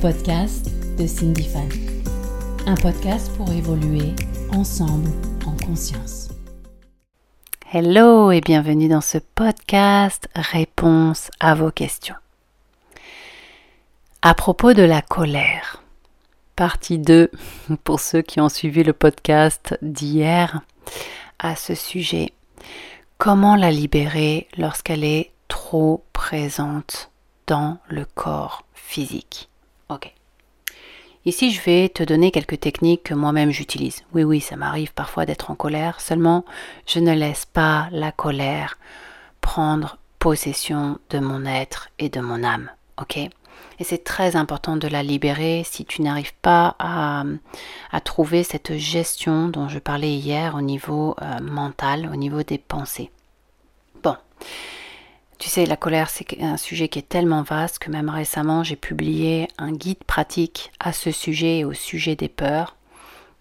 podcasts de Cindy Fan. Un podcast pour évoluer ensemble en conscience. Hello et bienvenue dans ce podcast Réponse à vos questions. À propos de la colère, partie 2 pour ceux qui ont suivi le podcast d'hier à ce sujet. Comment la libérer lorsqu'elle est trop présente dans le corps physique? Ok. Ici, je vais te donner quelques techniques que moi-même j'utilise. Oui, oui, ça m'arrive parfois d'être en colère, seulement je ne laisse pas la colère prendre possession de mon être et de mon âme. Ok Et c'est très important de la libérer si tu n'arrives pas à, trouver cette gestion dont je parlais hier au niveau euh, mental, au niveau des pensées. Bon. Tu sais, la colère, c'est un sujet qui est tellement vaste que même récemment, j'ai publié un guide pratique à ce sujet et au sujet des peurs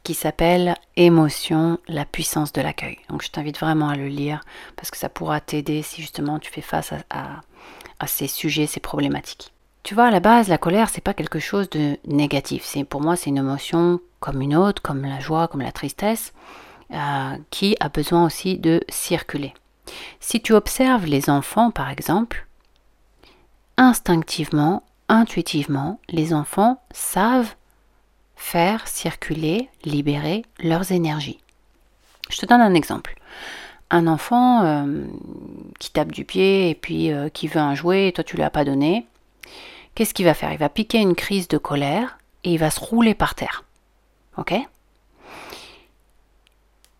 qui s'appelle Émotion, la puissance de l'accueil. Donc je t'invite vraiment à le lire parce que ça pourra t'aider si justement tu fais face à, ces sujets, ces problématiques. Tu vois, à la base, la colère, c'est pas quelque chose de négatif. C'est pour moi, c'est une émotion comme une autre, comme la joie, comme la tristesse, euh, qui a besoin aussi de circuler. Si tu observes les enfants, par exemple, instinctivement, intuitivement, les enfants savent faire circuler, libérer leurs énergies. Je te donne un exemple. Un enfant euh, qui tape du pied et puis euh, qui veut un jouet et toi tu ne lui as pas donné, qu'est-ce qu'il va faire? Il va piquer une crise de colère et il va se rouler par terre. Ok?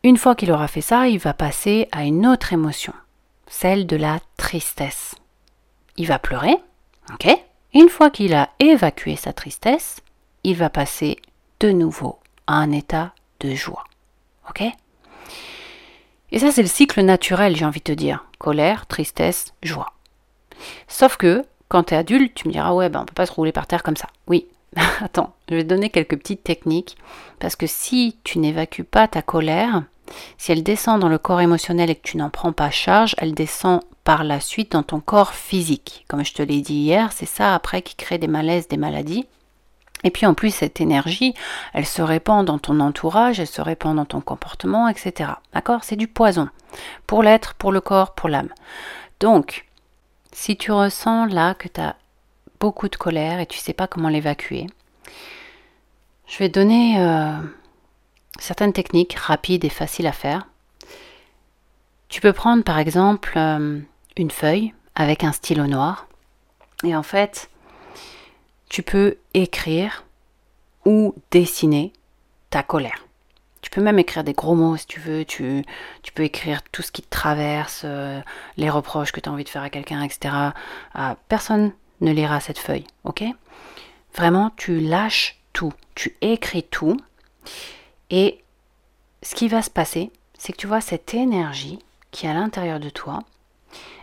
Une fois qu'il aura fait ça, il va passer à une autre émotion, celle de la tristesse. Il va pleurer, ok? Une fois qu'il a évacué sa tristesse, il va passer de nouveau à un état de joie, ok? Et ça, c'est le cycle naturel, j'ai envie de te dire. Colère, tristesse, joie. Sauf que, quand tu es adulte, tu me diras, ouais, ben, on peut pas se rouler par terre comme ça. Oui, attends, je vais te donner quelques petites techniques, parce que si tu n'évacues pas ta colère, si elle descend dans le corps émotionnel et que tu n'en prends pas charge, elle descend par la suite dans ton corps physique. Comme je te l'ai dit hier, c'est ça après qui crée des malaises, des maladies. Et puis en plus, cette énergie, elle se répand dans ton entourage, elle se répand dans ton comportement, etc. D'accord? C'est du poison. Pour l'être, pour le corps, pour l'âme. Donc, si tu ressens là que tu as beaucoup de colère et tu sais pas comment l'évacuer, je vais donner euh, certaines techniques rapides et faciles à faire. Tu peux prendre par exemple euh, une feuille avec un stylo noir et en fait tu peux écrire ou dessiner ta colère. Tu peux même écrire des gros mots si tu veux, tu, peux écrire tout ce qui te traverse, euh, les reproches que tu as envie de faire à quelqu'un, etc. Personne ne lira cette feuille, ok? Vraiment, tu lâches tout, tu écris tout et ce qui va se passer, c'est que tu vois cette énergie qui est à l'intérieur de toi,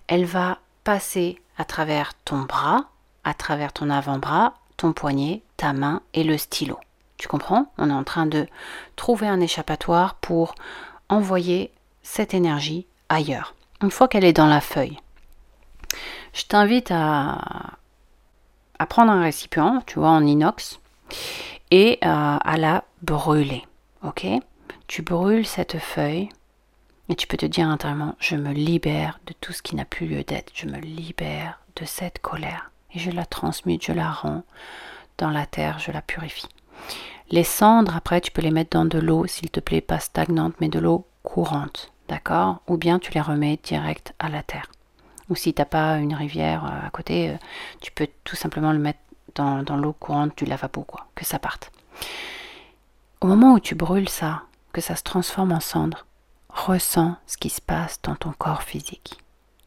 elle va passer à travers ton bras, à travers ton avant-bras, ton poignet, ta main et le stylo. Tu comprends? On est en train de trouver un échappatoire pour envoyer cette énergie ailleurs. Une fois qu'elle est dans la feuille, je t'invite à, prendre un récipient, tu vois, en inox, et à, à la brûler ok? Tu brûles cette feuille et tu peux te dire intérieurement, je me libère de tout ce qui n'a plus lieu d'être, je me libère de cette colère et je la transmute, je la rends dans la terre, je la purifie. Les cendres, après, tu peux les mettre dans de l'eau, s'il te plaît, pas stagnante, mais de l'eau courante, d'accord? Ou bien tu les remets direct à la terre. Ou si tu n'as pas une rivière euh, à côté, euh, tu peux tout simplement le mettre dans, l'eau courante du lavabo, quoi, que ça parte. Au moment où tu brûles ça, que ça se transforme en cendre, ressens ce qui se passe dans ton corps physique.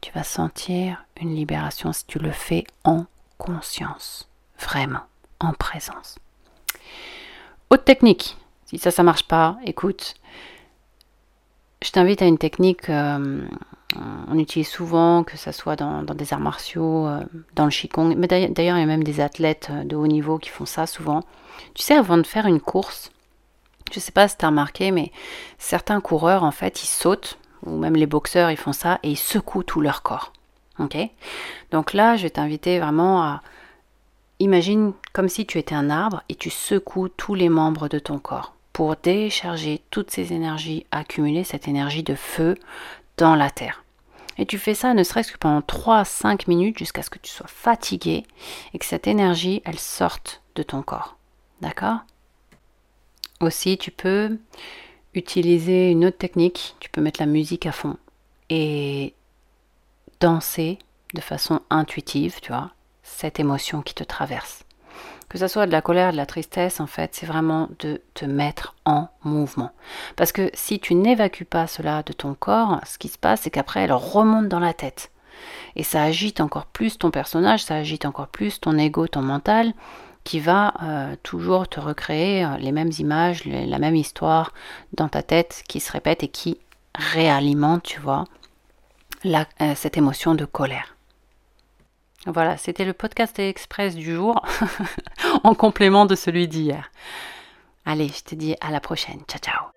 Tu vas sentir une libération si tu le fais en conscience, vraiment, en présence. Autre technique, si ça, ça marche pas, écoute, je t'invite à une technique euh, on utilise souvent, que ce soit dans, des arts martiaux, euh, dans le Qigong, mais d'ailleurs il y a même des athlètes euh, de haut niveau qui font ça souvent. Tu sais, avant de faire une course, je ne sais pas si tu as remarqué, mais certains coureurs, en fait, ils sautent, ou même les boxeurs, ils font ça, et ils secouent tout leur corps. Ok? Donc là, je vais t'inviter vraiment à imagine comme si tu étais un arbre et tu secoues tous les membres de ton corps pour décharger toutes ces énergies accumulées, cette énergie de feu dans la terre. Et tu fais ça ne serait-ce que pendant 3 à 5 minutes jusqu'à ce que tu sois fatigué et que cette énergie, elle sorte de ton corps. D'accord? Aussi, tu peux utiliser une autre technique, tu peux mettre la musique à fond et danser de façon intuitive, tu vois, cette émotion qui te traverse. Que ce soit de la colère, de la tristesse, en fait, c'est vraiment de te mettre en mouvement. Parce que si tu n'évacues pas cela de ton corps, ce qui se passe, c'est qu'après, elle remonte dans la tête. Et ça agite encore plus ton personnage, ça agite encore plus ton ego, ton mental, qui va euh, toujours te recréer euh, les mêmes images, la même histoire dans ta tête qui se répète et qui réalimente, tu vois, euh, cette émotion de colère. Voilà, c'était le podcast express du jour en complément de celui d'hier. Allez, je te dis à la prochaine. Ciao ciao.